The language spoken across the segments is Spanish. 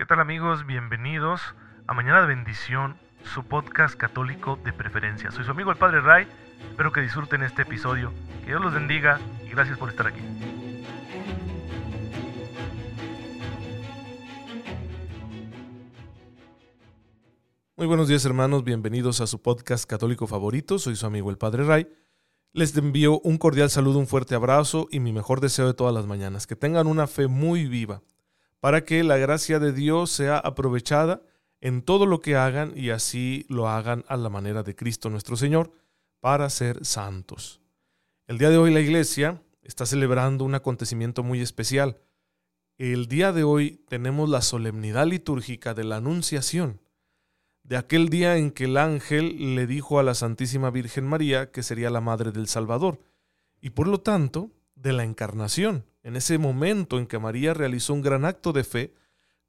¿Qué tal amigos? Bienvenidos a Mañana de Bendición, su podcast católico de preferencia. Soy su amigo el Padre Ray, espero que disfruten este episodio, que Dios los bendiga y gracias por estar aquí. Muy buenos días hermanos, bienvenidos a su podcast católico favorito, soy su amigo el Padre Ray. Les envío un cordial saludo, un fuerte abrazo y mi mejor deseo de todas las mañanas, que tengan una fe muy viva para que la gracia de Dios sea aprovechada en todo lo que hagan y así lo hagan a la manera de Cristo nuestro Señor para ser santos. El día de hoy la iglesia está celebrando un acontecimiento muy especial. El día de hoy tenemos la solemnidad litúrgica de la Anunciación, de aquel día en que el ángel le dijo a la Santísima Virgen María que sería la Madre del Salvador, y por lo tanto de la Encarnación, en ese momento en que María realizó un gran acto de fe,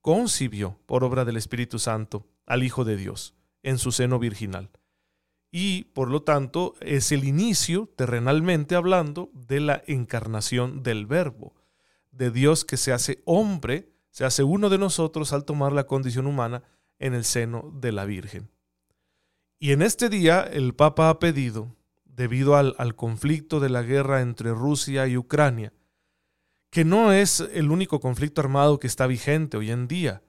concibió, por obra del Espíritu Santo, al Hijo de Dios, en su seno virginal. Y, por lo tanto, es el inicio, terrenalmente hablando, de la encarnación del Verbo, de Dios que se hace hombre, se hace uno de nosotros al tomar la condición humana en el seno de la Virgen. Y en este día el Papa ha pedido, debido al, conflicto de la guerra entre Rusia y Ucrania, que no es el único conflicto armado que está vigente hoy en día,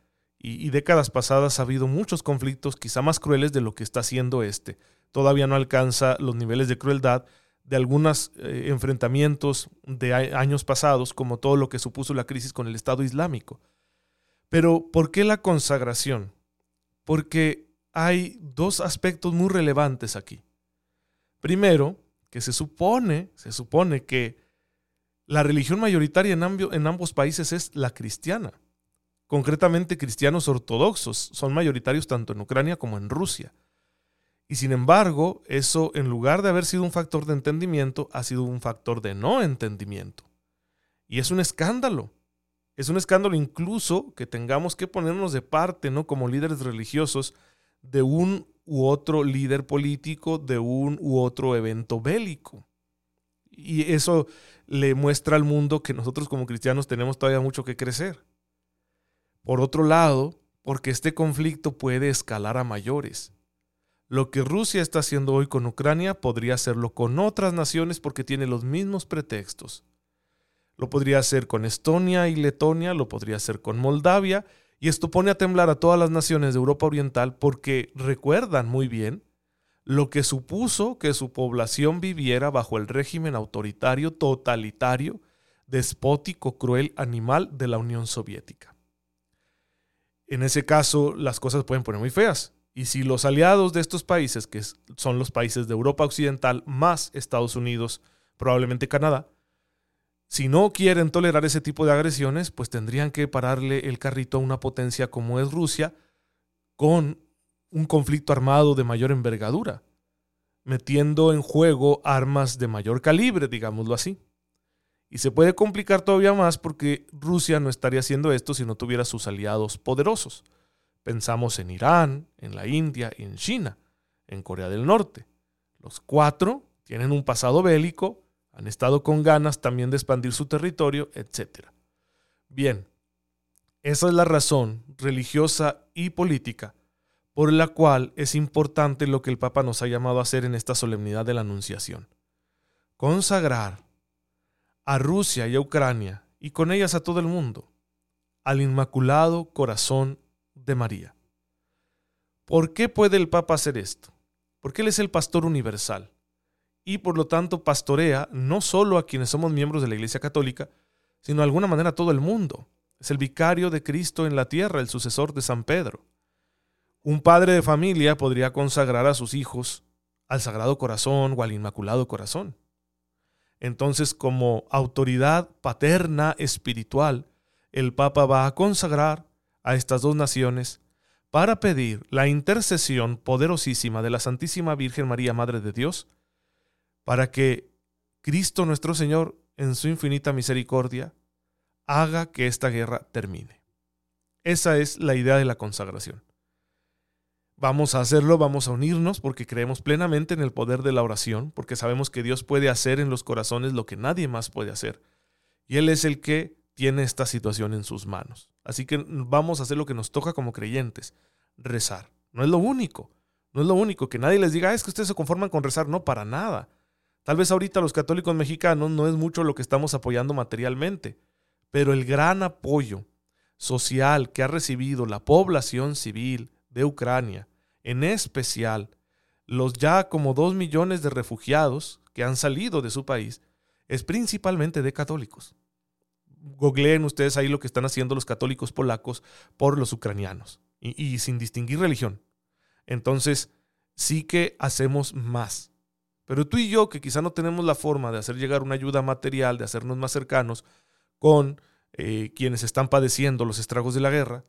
y, décadas pasadas ha habido muchos conflictos quizá más crueles de lo que está siendo este. Todavía no alcanza los niveles de crueldad de algunos eh, enfrentamientos de años pasados, como todo lo que supuso la crisis con el Estado Islámico. Pero, ¿por qué la consagración? Porque hay dos aspectos muy relevantes aquí. Primero, que se supone, se supone que la religión mayoritaria en, ambos países es la cristiana. Concretamente, cristianos ortodoxos son mayoritarios tanto en Ucrania como en Rusia. Y sin embargo, eso en lugar de haber sido un factor de entendimiento, ha sido un factor de no entendimiento. Y es un escándalo. Es un escándalo incluso que tengamos que ponernos de parte, ¿no? Como líderes religiosos de un u otro líder político, de un u otro evento bélico. Y eso le muestra al mundo que nosotros como cristianos tenemos todavía mucho que crecer. Por otro lado, porque este conflicto puede escalar a mayores. Lo que Rusia está haciendo hoy con Ucrania podría hacerlo con otras naciones porque tiene los mismos pretextos. Lo podría hacer con Estonia y Letonia, lo podría hacer con Moldavia, y esto pone a temblar a todas las naciones de Europa Oriental porque recuerdan muy bien lo que supuso que su población viviera bajo el régimen autoritario, totalitario, despótico, cruel, animal de la Unión Soviética. En ese caso, las cosas pueden poner muy feas. Y si los aliados de estos países, que son los países de Europa Occidental más Estados Unidos, probablemente Canadá, si no quieren tolerar ese tipo de agresiones, pues tendrían que pararle el carrito a una potencia como es Rusia, con un conflicto armado de mayor envergadura, metiendo en juego armas de mayor calibre, digámoslo así. Y se puede complicar todavía más porque Rusia no estaría haciendo esto si no tuviera sus aliados poderosos. Pensamos en Irán, en la India en China, en Corea del Norte. Los cuatro tienen un pasado bélico, han estado con ganas también de expandir su territorio, etc. Bien, esa es la razón religiosa y política por la cual es importante lo que el Papa nos ha llamado a hacer en esta solemnidad de la Anunciación. Consagrar a Rusia y a Ucrania, y con ellas a todo el mundo, al Inmaculado Corazón de María. ¿Por qué puede el Papa hacer esto? Porque Él es el pastor universal y por lo tanto pastorea no solo a quienes somos miembros de la Iglesia Católica, sino de alguna manera a todo el mundo. Es el vicario de Cristo en la tierra, el sucesor de San Pedro. Un padre de familia podría consagrar a sus hijos al Sagrado Corazón o al Inmaculado Corazón. Entonces, como autoridad paterna espiritual, el Papa va a consagrar a estas dos naciones para pedir la intercesión poderosísima de la Santísima Virgen María, Madre de Dios, para que Cristo nuestro Señor, en su infinita misericordia, haga que esta guerra termine. Esa es la idea de la consagración. Vamos a hacerlo, vamos a unirnos porque creemos plenamente en el poder de la oración, porque sabemos que Dios puede hacer en los corazones lo que nadie más puede hacer. Y Él es el que tiene esta situación en sus manos. Así que vamos a hacer lo que nos toca como creyentes, rezar. No es lo único, no es lo único, que nadie les diga, ah, es que ustedes se conforman con rezar, no, para nada. Tal vez ahorita los católicos mexicanos no es mucho lo que estamos apoyando materialmente, pero el gran apoyo social que ha recibido la población civil de Ucrania, en especial los ya como dos millones de refugiados que han salido de su país, es principalmente de católicos googleen ustedes ahí lo que están haciendo los católicos polacos por los ucranianos y, sin distinguir religión. Entonces, sí que hacemos más. Pero tú y yo, que quizá no tenemos la forma de hacer llegar una ayuda material, de hacernos más cercanos con eh, quienes están padeciendo los estragos de la guerra,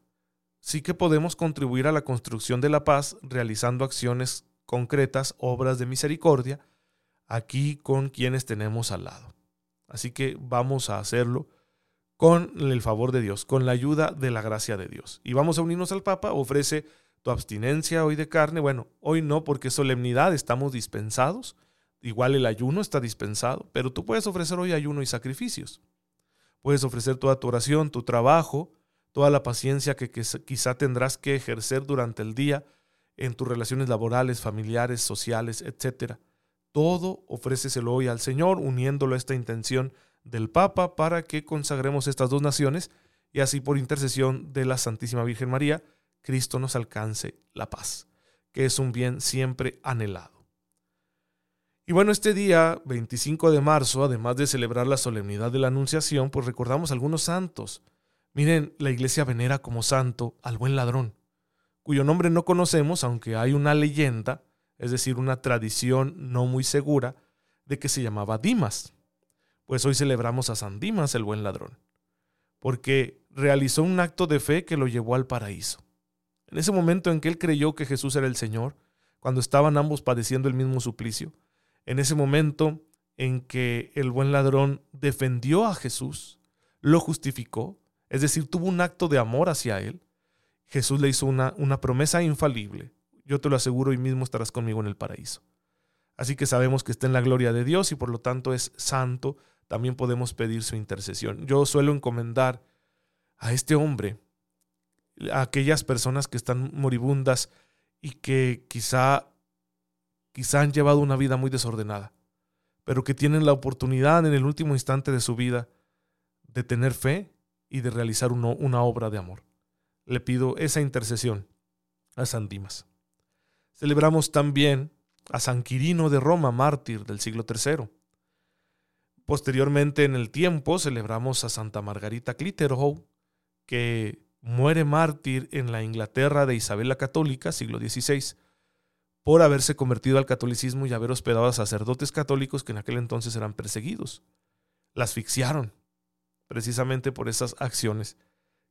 sí que podemos contribuir a la construcción de la paz realizando acciones concretas, obras de misericordia, aquí con quienes tenemos al lado. Así que vamos a hacerlo con el favor de Dios, con la ayuda de la gracia de Dios. Y vamos a unirnos al Papa, ofrece tu abstinencia hoy de carne. Bueno, hoy no porque solemnidad estamos dispensados, igual el ayuno está dispensado, pero tú puedes ofrecer hoy ayuno y sacrificios. Puedes ofrecer toda tu oración, tu trabajo, toda la paciencia que, quizá tendrás que ejercer durante el día en tus relaciones laborales, familiares, sociales, etc. Todo ofréceselo hoy al Señor, uniéndolo a esta intención del Papa para que consagremos estas dos naciones y así por intercesión de la Santísima Virgen María, Cristo nos alcance la paz, que es un bien siempre anhelado. Y bueno, este día, 25 de marzo, además de celebrar la solemnidad de la Anunciación, pues recordamos algunos santos. Miren, la iglesia venera como santo al buen ladrón, cuyo nombre no conocemos, aunque hay una leyenda, es decir, una tradición no muy segura, de que se llamaba Dimas pues hoy celebramos a San Dimas, el buen ladrón, porque realizó un acto de fe que lo llevó al paraíso. En ese momento en que él creyó que Jesús era el Señor, cuando estaban ambos padeciendo el mismo suplicio, en ese momento en que el buen ladrón defendió a Jesús, lo justificó, es decir, tuvo un acto de amor hacia él, Jesús le hizo una, una promesa infalible. Yo te lo aseguro, y mismo estarás conmigo en el paraíso. Así que sabemos que está en la gloria de Dios y por lo tanto es santo, también podemos pedir su intercesión. Yo suelo encomendar a este hombre, a aquellas personas que están moribundas y que quizá, quizá han llevado una vida muy desordenada, pero que tienen la oportunidad en el último instante de su vida de tener fe y de realizar una obra de amor. Le pido esa intercesión a San Dimas. Celebramos también a San Quirino de Roma, mártir del siglo III. Posteriormente en el tiempo celebramos a Santa Margarita Clitheroe, que muere mártir en la Inglaterra de Isabel la Católica, siglo XVI, por haberse convertido al catolicismo y haber hospedado a sacerdotes católicos que en aquel entonces eran perseguidos. La asfixiaron, precisamente por esas acciones.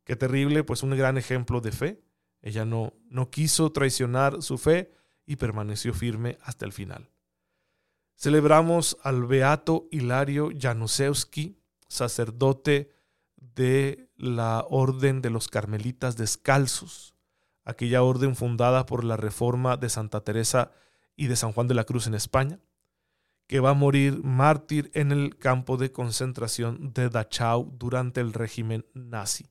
Qué terrible, pues un gran ejemplo de fe. Ella no, no quiso traicionar su fe y permaneció firme hasta el final. Celebramos al beato Hilario Januszewski, sacerdote de la Orden de los Carmelitas Descalzos, aquella orden fundada por la reforma de Santa Teresa y de San Juan de la Cruz en España, que va a morir mártir en el campo de concentración de Dachau durante el régimen nazi.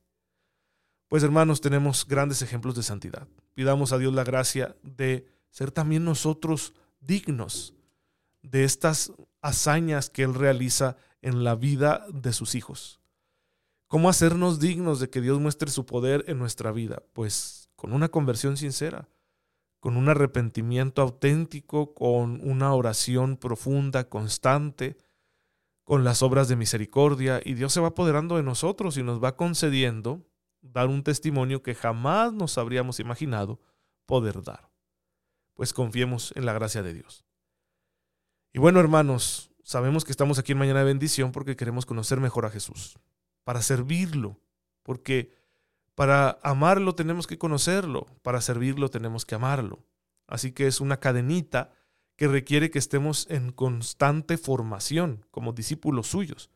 Pues hermanos, tenemos grandes ejemplos de santidad. Pidamos a Dios la gracia de ser también nosotros dignos de estas hazañas que Él realiza en la vida de sus hijos. ¿Cómo hacernos dignos de que Dios muestre su poder en nuestra vida? Pues con una conversión sincera, con un arrepentimiento auténtico, con una oración profunda, constante, con las obras de misericordia, y Dios se va apoderando de nosotros y nos va concediendo dar un testimonio que jamás nos habríamos imaginado poder dar. Pues confiemos en la gracia de Dios. Y bueno, hermanos, sabemos que estamos aquí en Mañana de Bendición porque queremos conocer mejor a Jesús, para servirlo, porque para amarlo tenemos que conocerlo, para servirlo tenemos que amarlo. Así que es una cadenita que requiere que estemos en constante formación como discípulos suyos.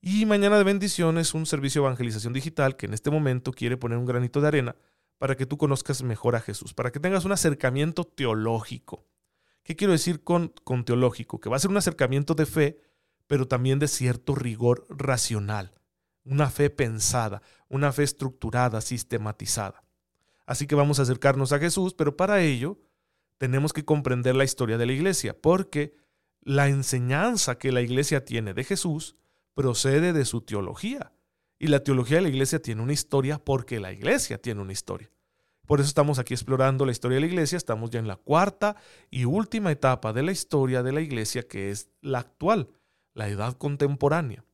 Y Mañana de Bendición es un servicio de evangelización digital que en este momento quiere poner un granito de arena para que tú conozcas mejor a Jesús, para que tengas un acercamiento teológico ¿Qué quiero decir con, con teológico? Que va a ser un acercamiento de fe, pero también de cierto rigor racional, una fe pensada, una fe estructurada, sistematizada. Así que vamos a acercarnos a Jesús, pero para ello tenemos que comprender la historia de la iglesia, porque la enseñanza que la iglesia tiene de Jesús procede de su teología. Y la teología de la iglesia tiene una historia porque la iglesia tiene una historia. Por eso estamos aquí explorando la historia de la iglesia. Estamos ya en la cuarta y última etapa de la historia de la iglesia, que es la actual, la edad contemporánea.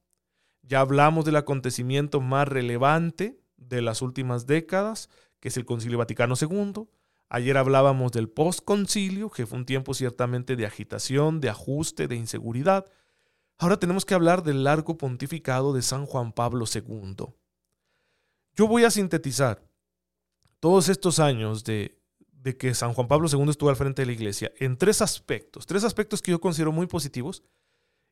Ya hablamos del acontecimiento más relevante de las últimas décadas, que es el Concilio Vaticano II. Ayer hablábamos del postconcilio, que fue un tiempo ciertamente de agitación, de ajuste, de inseguridad. Ahora tenemos que hablar del largo pontificado de San Juan Pablo II. Yo voy a sintetizar todos estos años de, de que San Juan Pablo II estuvo al frente de la iglesia en tres aspectos, tres aspectos que yo considero muy positivos,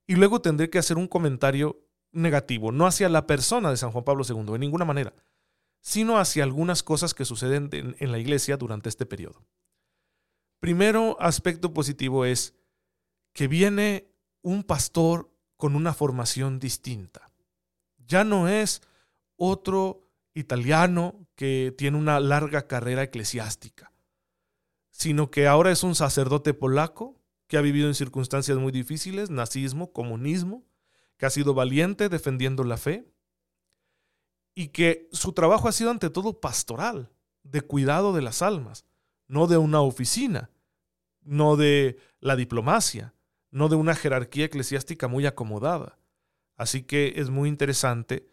y luego tendré que hacer un comentario negativo, no hacia la persona de San Juan Pablo II, de ninguna manera, sino hacia algunas cosas que suceden en, en la iglesia durante este periodo. Primero aspecto positivo es que viene un pastor con una formación distinta. Ya no es otro italiano que tiene una larga carrera eclesiástica, sino que ahora es un sacerdote polaco que ha vivido en circunstancias muy difíciles, nazismo, comunismo, que ha sido valiente defendiendo la fe y que su trabajo ha sido ante todo pastoral, de cuidado de las almas, no de una oficina, no de la diplomacia, no de una jerarquía eclesiástica muy acomodada. Así que es muy interesante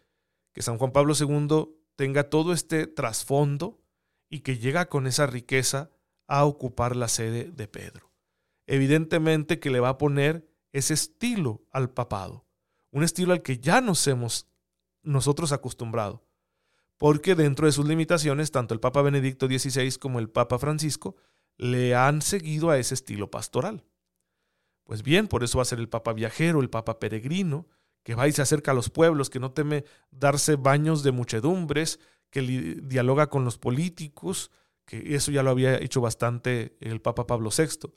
que San Juan Pablo II tenga todo este trasfondo y que llega con esa riqueza a ocupar la sede de Pedro. Evidentemente que le va a poner ese estilo al papado, un estilo al que ya nos hemos nosotros acostumbrado, porque dentro de sus limitaciones, tanto el Papa Benedicto XVI como el Papa Francisco le han seguido a ese estilo pastoral. Pues bien, por eso va a ser el Papa viajero, el Papa peregrino, que va y se acerca a los pueblos, que no teme darse baños de muchedumbres, que dialoga con los políticos, que eso ya lo había hecho bastante el Papa Pablo VI,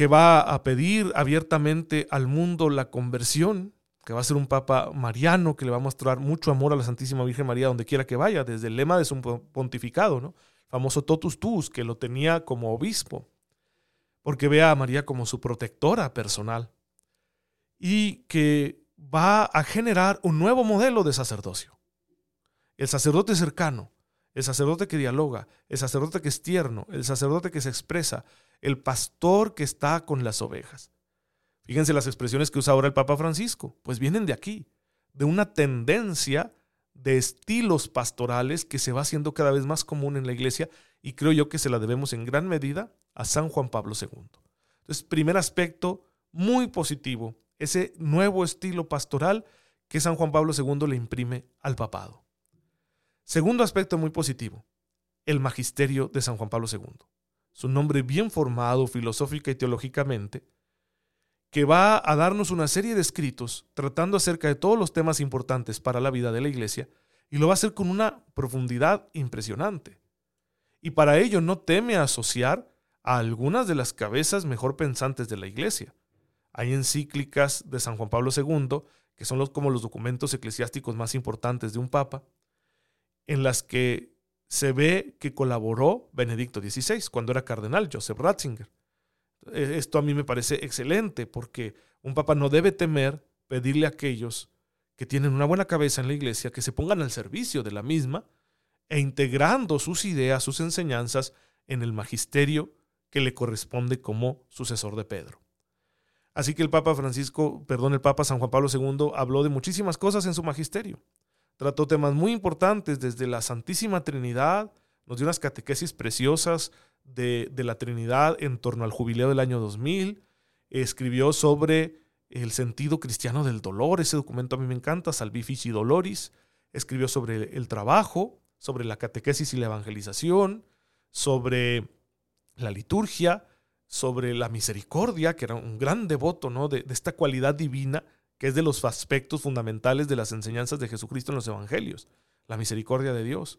que va a pedir abiertamente al mundo la conversión, que va a ser un Papa mariano, que le va a mostrar mucho amor a la Santísima Virgen María donde quiera que vaya, desde el lema de su pontificado, ¿no? famoso totus tuus, que lo tenía como obispo, porque ve a María como su protectora personal, y que va a generar un nuevo modelo de sacerdocio. El sacerdote cercano, el sacerdote que dialoga, el sacerdote que es tierno, el sacerdote que se expresa, el pastor que está con las ovejas. Fíjense las expresiones que usa ahora el Papa Francisco, pues vienen de aquí, de una tendencia de estilos pastorales que se va haciendo cada vez más común en la iglesia y creo yo que se la debemos en gran medida a San Juan Pablo II. Entonces, primer aspecto muy positivo, ese nuevo estilo pastoral que San Juan Pablo II le imprime al papado. Segundo aspecto muy positivo, el magisterio de San Juan Pablo II. Su nombre bien formado filosófica y teológicamente, que va a darnos una serie de escritos tratando acerca de todos los temas importantes para la vida de la iglesia y lo va a hacer con una profundidad impresionante. Y para ello no teme asociar a algunas de las cabezas mejor pensantes de la iglesia. Hay encíclicas de San Juan Pablo II, que son como los documentos eclesiásticos más importantes de un papa, en las que se ve que colaboró Benedicto XVI cuando era cardenal, Joseph Ratzinger. E, esto a mí me parece excelente porque un papa no debe temer pedirle a aquellos que tienen una buena cabeza en la iglesia que se pongan al servicio de la misma e integrando sus ideas, sus enseñanzas en el magisterio que le corresponde como sucesor de Pedro. Así que el Papa Francisco, perdón, el Papa San Juan Pablo II habló de muchísimas cosas en su magisterio. Trató temas muy importantes desde la Santísima Trinidad, nos dio unas catequesis preciosas de, de la Trinidad en torno al jubileo del año 2000. Escribió sobre el sentido cristiano del dolor, ese documento a mí me encanta, Salvifici Doloris. Escribió sobre el trabajo, sobre la catequesis y la evangelización, sobre la liturgia, sobre la misericordia, que era un gran devoto ¿no? de, de esta cualidad divina que es de los aspectos fundamentales de las enseñanzas de Jesucristo en los evangelios, la misericordia de Dios.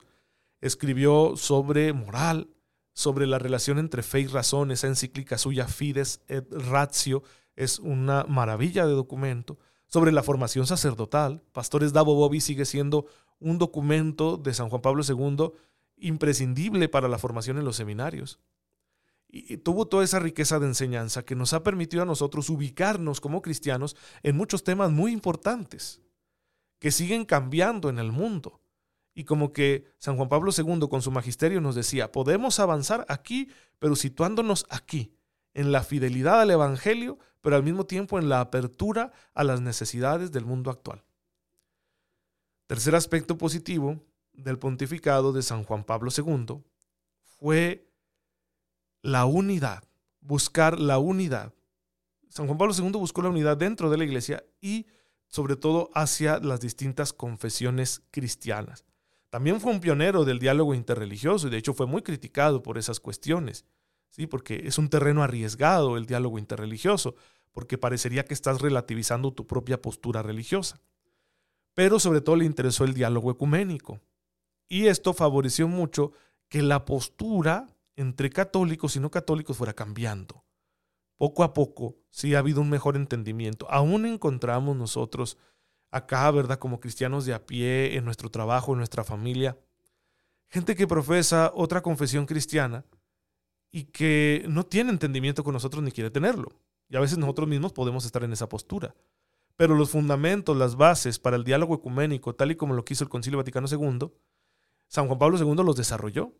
Escribió sobre moral, sobre la relación entre fe y razón, esa encíclica suya Fides et Ratio es una maravilla de documento, sobre la formación sacerdotal. Pastores Davo Bobby sigue siendo un documento de San Juan Pablo II imprescindible para la formación en los seminarios. Y, tuvo toda esa riqueza de enseñanza que nos ha permitido a nosotros ubicarnos como cristianos en muchos temas muy importantes que siguen cambiando en el mundo. Y como que San Juan Pablo II con su magisterio nos decía, podemos avanzar aquí, pero situándonos aquí, en la fidelidad al Evangelio, pero al mismo tiempo en la apertura a las necesidades del mundo actual. Tercer aspecto positivo del pontificado de San Juan Pablo II fue la unidad, buscar la unidad. San Juan Pablo II buscó la unidad dentro de la iglesia y sobre todo hacia las distintas confesiones cristianas. También fue un pionero del diálogo interreligioso y de hecho fue muy criticado por esas cuestiones. ¿sí? porque es un terreno arriesgado el diálogo interreligioso, porque parecería que estás relativizando tu propia postura religiosa. Pero sobre todo le interesó el diálogo ecuménico. Y esto favoreció mucho que la postura entre católicos y no católicos fuera cambiando. Poco a poco sí ha habido un mejor entendimiento. Aún encontramos nosotros acá, ¿verdad? Como cristianos de a pie, en nuestro trabajo, en nuestra familia, gente que profesa otra confesión cristiana, y que no tiene entendimiento con nosotros ni quiere tenerlo. Y a veces nosotros mismos podemos estar en esa postura. Pero los fundamentos, las bases para el diálogo ecuménico, tal y como lo quiso el Concilio Vaticano II, San Juan Pablo II los desarrolló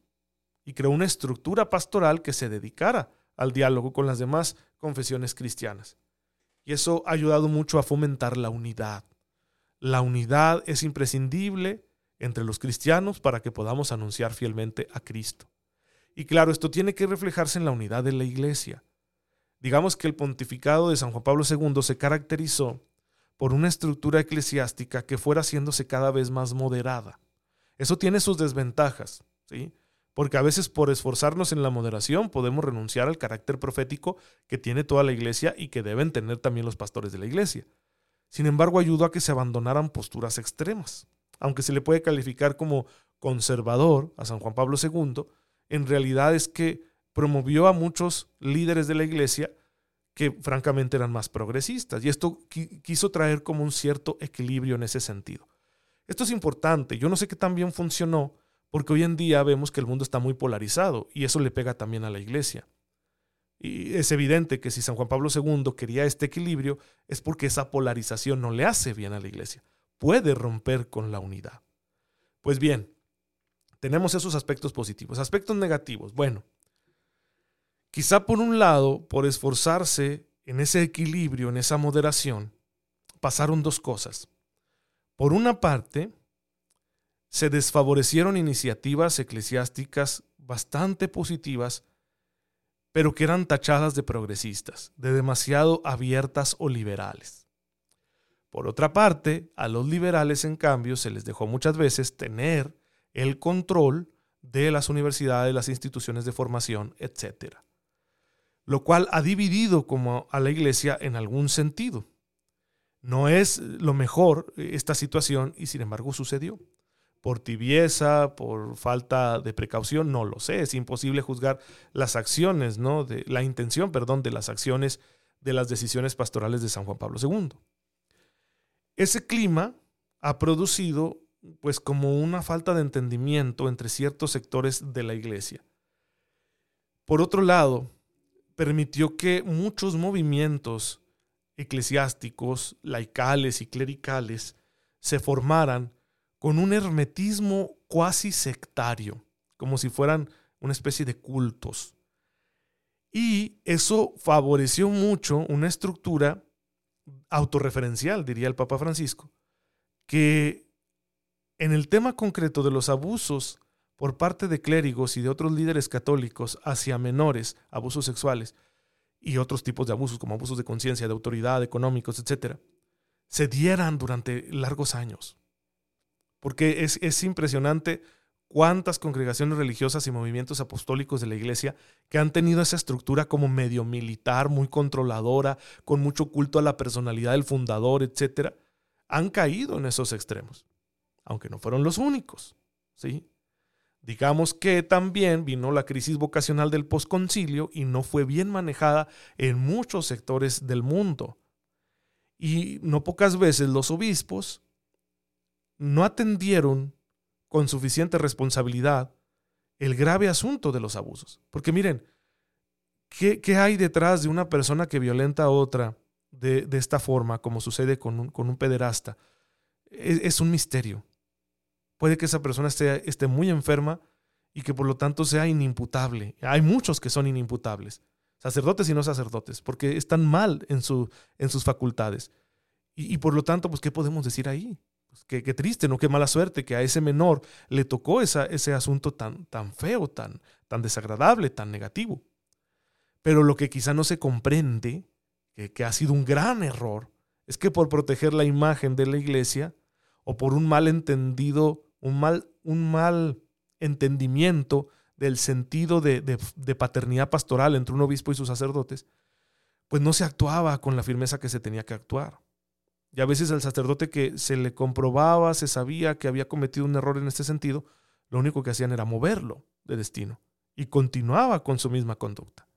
y creó una estructura pastoral que se dedicara al diálogo con las demás confesiones cristianas. Y eso ha ayudado mucho a fomentar la unidad. La unidad es imprescindible entre los cristianos para que podamos anunciar fielmente a Cristo. Y claro, esto tiene que reflejarse en la unidad de la iglesia. Digamos que el pontificado de San Juan Pablo II se caracterizó por una estructura eclesiástica que fuera haciéndose cada vez más moderada. Eso tiene sus desventajas, ¿sí? Porque a veces por esforzarnos en la moderación podemos renunciar al carácter profético que tiene toda la iglesia y que deben tener también los pastores de la iglesia. Sin embargo, ayudó a que se abandonaran posturas extremas. Aunque se le puede calificar como conservador a San Juan Pablo II, en realidad es que promovió a muchos líderes de la iglesia que francamente eran más progresistas. Y esto quiso traer como un cierto equilibrio en ese sentido. Esto es importante. Yo no sé qué tan bien funcionó, porque hoy en día vemos que el mundo está muy polarizado y eso le pega también a la iglesia. Y es evidente que si San Juan Pablo II quería este equilibrio, es porque esa polarización no le hace bien a la iglesia. Puede romper con la unidad. Pues bien, tenemos esos aspectos positivos. Aspectos negativos. Bueno, quizá por un lado, por esforzarse en ese equilibrio, en esa moderación, pasaron dos cosas. Por una parte, se desfavorecieron iniciativas eclesiásticas bastante positivas, pero que eran tachadas de progresistas, de demasiado abiertas o liberales. Por otra parte, a los liberales, en cambio, se les dejó muchas veces tener el control de las universidades, las instituciones de formación, etc. Lo cual ha dividido como a la iglesia en algún sentido. No es lo mejor esta situación y sin embargo sucedió. Por tibieza, por falta de precaución, no lo sé. Es imposible juzgar las acciones, ¿no? De, la intención, perdón, de las acciones de las decisiones pastorales de San Juan Pablo II. Ese clima ha producido pues como una falta de entendimiento entre ciertos sectores de la iglesia. Por otro lado, permitió que muchos movimientos eclesiásticos, laicales y clericales se formaran con un hermetismo cuasi sectario, como si fueran una especie de cultos. Y eso favoreció mucho una estructura autorreferencial, diría el Papa Francisco, que en el tema concreto de los abusos por parte de clérigos y de otros líderes católicos hacia menores, abusos sexuales y otros tipos de abusos como abusos de conciencia, de autoridad, económicos, etc., se dieran durante largos años. Porque es, es impresionante cuántas congregaciones religiosas y movimientos apostólicos de la iglesia que han tenido esa estructura como medio militar, muy controladora, con mucho culto a la personalidad del fundador, etc., han caído en esos extremos aunque no fueron los únicos. ¿sí? Digamos que también vino la crisis vocacional del posconcilio y no fue bien manejada en muchos sectores del mundo. Y no pocas veces los obispos no atendieron con suficiente responsabilidad el grave asunto de los abusos. Porque miren, ¿qué, hay detrás de una persona que violenta a otra de, esta forma, como sucede con un, con un pederasta? Es, un misterio. Puede que esa persona esté, esté muy enferma y que por lo tanto sea inimputable. Hay muchos que son inimputables, sacerdotes y no sacerdotes, porque están mal en, su, en sus facultades. Y, por lo tanto, pues, ¿qué podemos decir ahí? Pues, qué, triste, ¿no? Qué mala suerte que a ese menor le tocó esa, ese asunto tan, tan feo, tan, tan desagradable, tan negativo. Pero lo que quizá no se comprende, que, que ha sido un gran error, es que por proteger la imagen de la iglesia, o por un mal entendido, un mal, un mal entendimiento del sentido de, paternidad pastoral entre un obispo y sus sacerdotes, pues no se actuaba con la firmeza que se tenía que actuar. Y a veces al sacerdote que se le comprobaba, se sabía que había cometido un error en este sentido, lo único que hacían era moverlo de destino y continuaba con su misma conducta.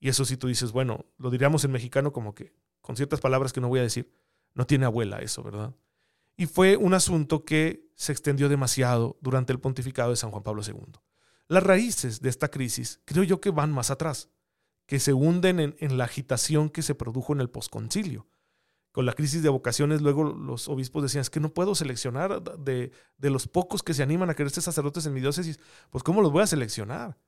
Y eso si tú dices, bueno, lo diríamos en mexicano como que, con ciertas palabras que no voy a decir, no tiene abuela eso, ¿verdad? y fue un asunto que se extendió demasiado durante el pontificado de San Juan Pablo II. Las raíces de esta crisis creo yo que van más atrás, que se hunden en, la agitación que se produjo en el posconcilio. Con la crisis de vocaciones, luego los obispos decían, es que no puedo seleccionar de, los pocos que se animan a querer ser sacerdotes en mi diócesis, pues ¿cómo los voy a seleccionar?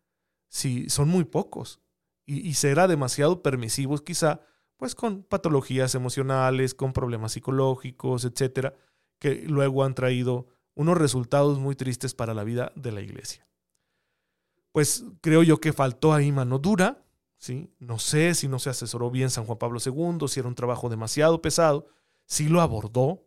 Si son muy pocos. Y, y será demasiado permisivos quizá, pues con patologías emocionales, con problemas psicológicos, etcétera, que luego han traído unos resultados muy tristes para la vida de la iglesia. Pues creo yo que faltó ahí mano dura, ¿sí? No sé si no se asesoró bien San Juan Pablo II, si era un trabajo demasiado pesado, si lo abordó,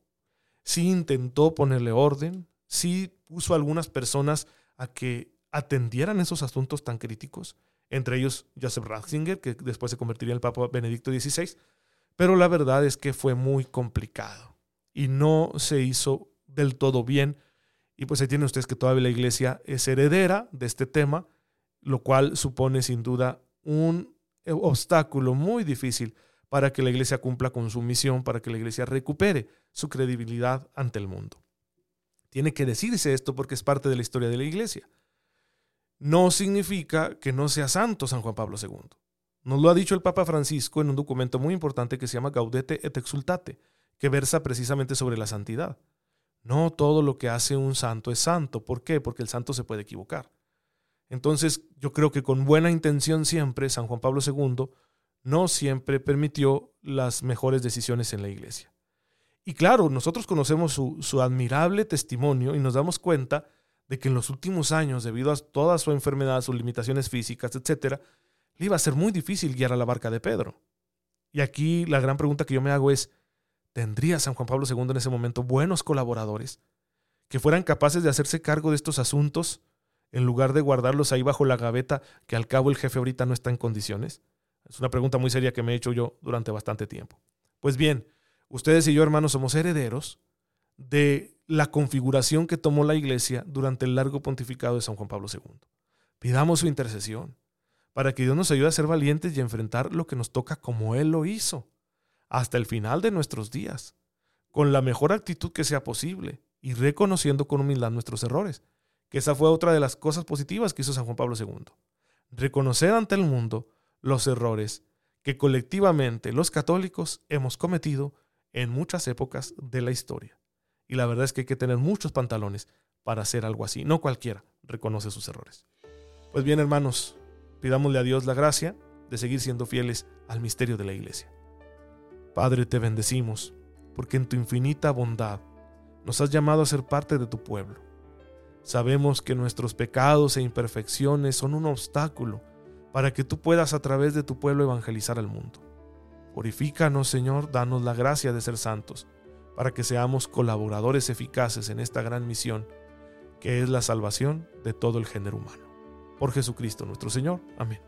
si intentó ponerle orden, si puso a algunas personas a que atendieran esos asuntos tan críticos, entre ellos Joseph Ratzinger, que después se convertiría en el Papa Benedicto XVI, pero la verdad es que fue muy complicado y no se hizo del todo bien. Y pues ahí tienen ustedes que todavía la iglesia es heredera de este tema, lo cual supone sin duda un obstáculo muy difícil para que la iglesia cumpla con su misión, para que la iglesia recupere su credibilidad ante el mundo. Tiene que decirse esto porque es parte de la historia de la iglesia. No significa que no sea santo San Juan Pablo II. Nos lo ha dicho el Papa Francisco en un documento muy importante que se llama Gaudete et Exultate, que versa precisamente sobre la santidad. No todo lo que hace un santo es santo. ¿Por qué? Porque el santo se puede equivocar. Entonces, yo creo que con buena intención siempre, San Juan Pablo II no siempre permitió las mejores decisiones en la iglesia. Y claro, nosotros conocemos su, admirable testimonio y nos damos cuenta de que en los últimos años, debido a toda su enfermedad, sus limitaciones físicas, etc., le iba a ser muy difícil guiar a la barca de Pedro. Y aquí la gran pregunta que yo me hago es, ¿Tendría San Juan Pablo II en ese momento buenos colaboradores que fueran capaces de hacerse cargo de estos asuntos en lugar de guardarlos ahí bajo la gaveta que al cabo el jefe ahorita no está en condiciones? Es una pregunta muy seria que me he hecho yo durante bastante tiempo. Pues bien, ustedes y yo, hermanos, somos herederos de la configuración que tomó la iglesia durante el largo pontificado de San Juan Pablo II. Pidamos su intercesión para que Dios nos ayude a ser valientes y enfrentar lo que nos toca como Él lo hizo hasta el final de nuestros días, con la mejor actitud que sea posible y reconociendo con humildad nuestros errores, que esa fue otra de las cosas positivas que hizo San Juan Pablo II. Reconocer ante el mundo los errores que colectivamente los católicos hemos cometido en muchas épocas de la historia. Y la verdad es que hay que tener muchos pantalones para hacer algo así. No cualquiera reconoce sus errores. Pues bien, hermanos, pidámosle a Dios la gracia de seguir siendo fieles al misterio de la Iglesia. Padre, te bendecimos, porque en tu infinita bondad nos has llamado a ser parte de tu pueblo. Sabemos que nuestros pecados e imperfecciones son un obstáculo para que tú puedas a través de tu pueblo evangelizar al mundo. Purifícanos, Señor, danos la gracia de ser santos, para que seamos colaboradores eficaces en esta gran misión, que es la salvación de todo el género humano. Por Jesucristo nuestro Señor. Amén.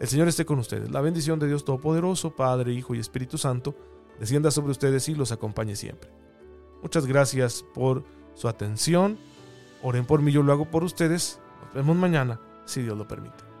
El Señor esté con ustedes. La bendición de Dios Todopoderoso, Padre, Hijo y Espíritu Santo, descienda sobre ustedes y los acompañe siempre. Muchas gracias por su atención. Oren por mí, yo lo hago por ustedes. Nos vemos mañana, si Dios lo permite.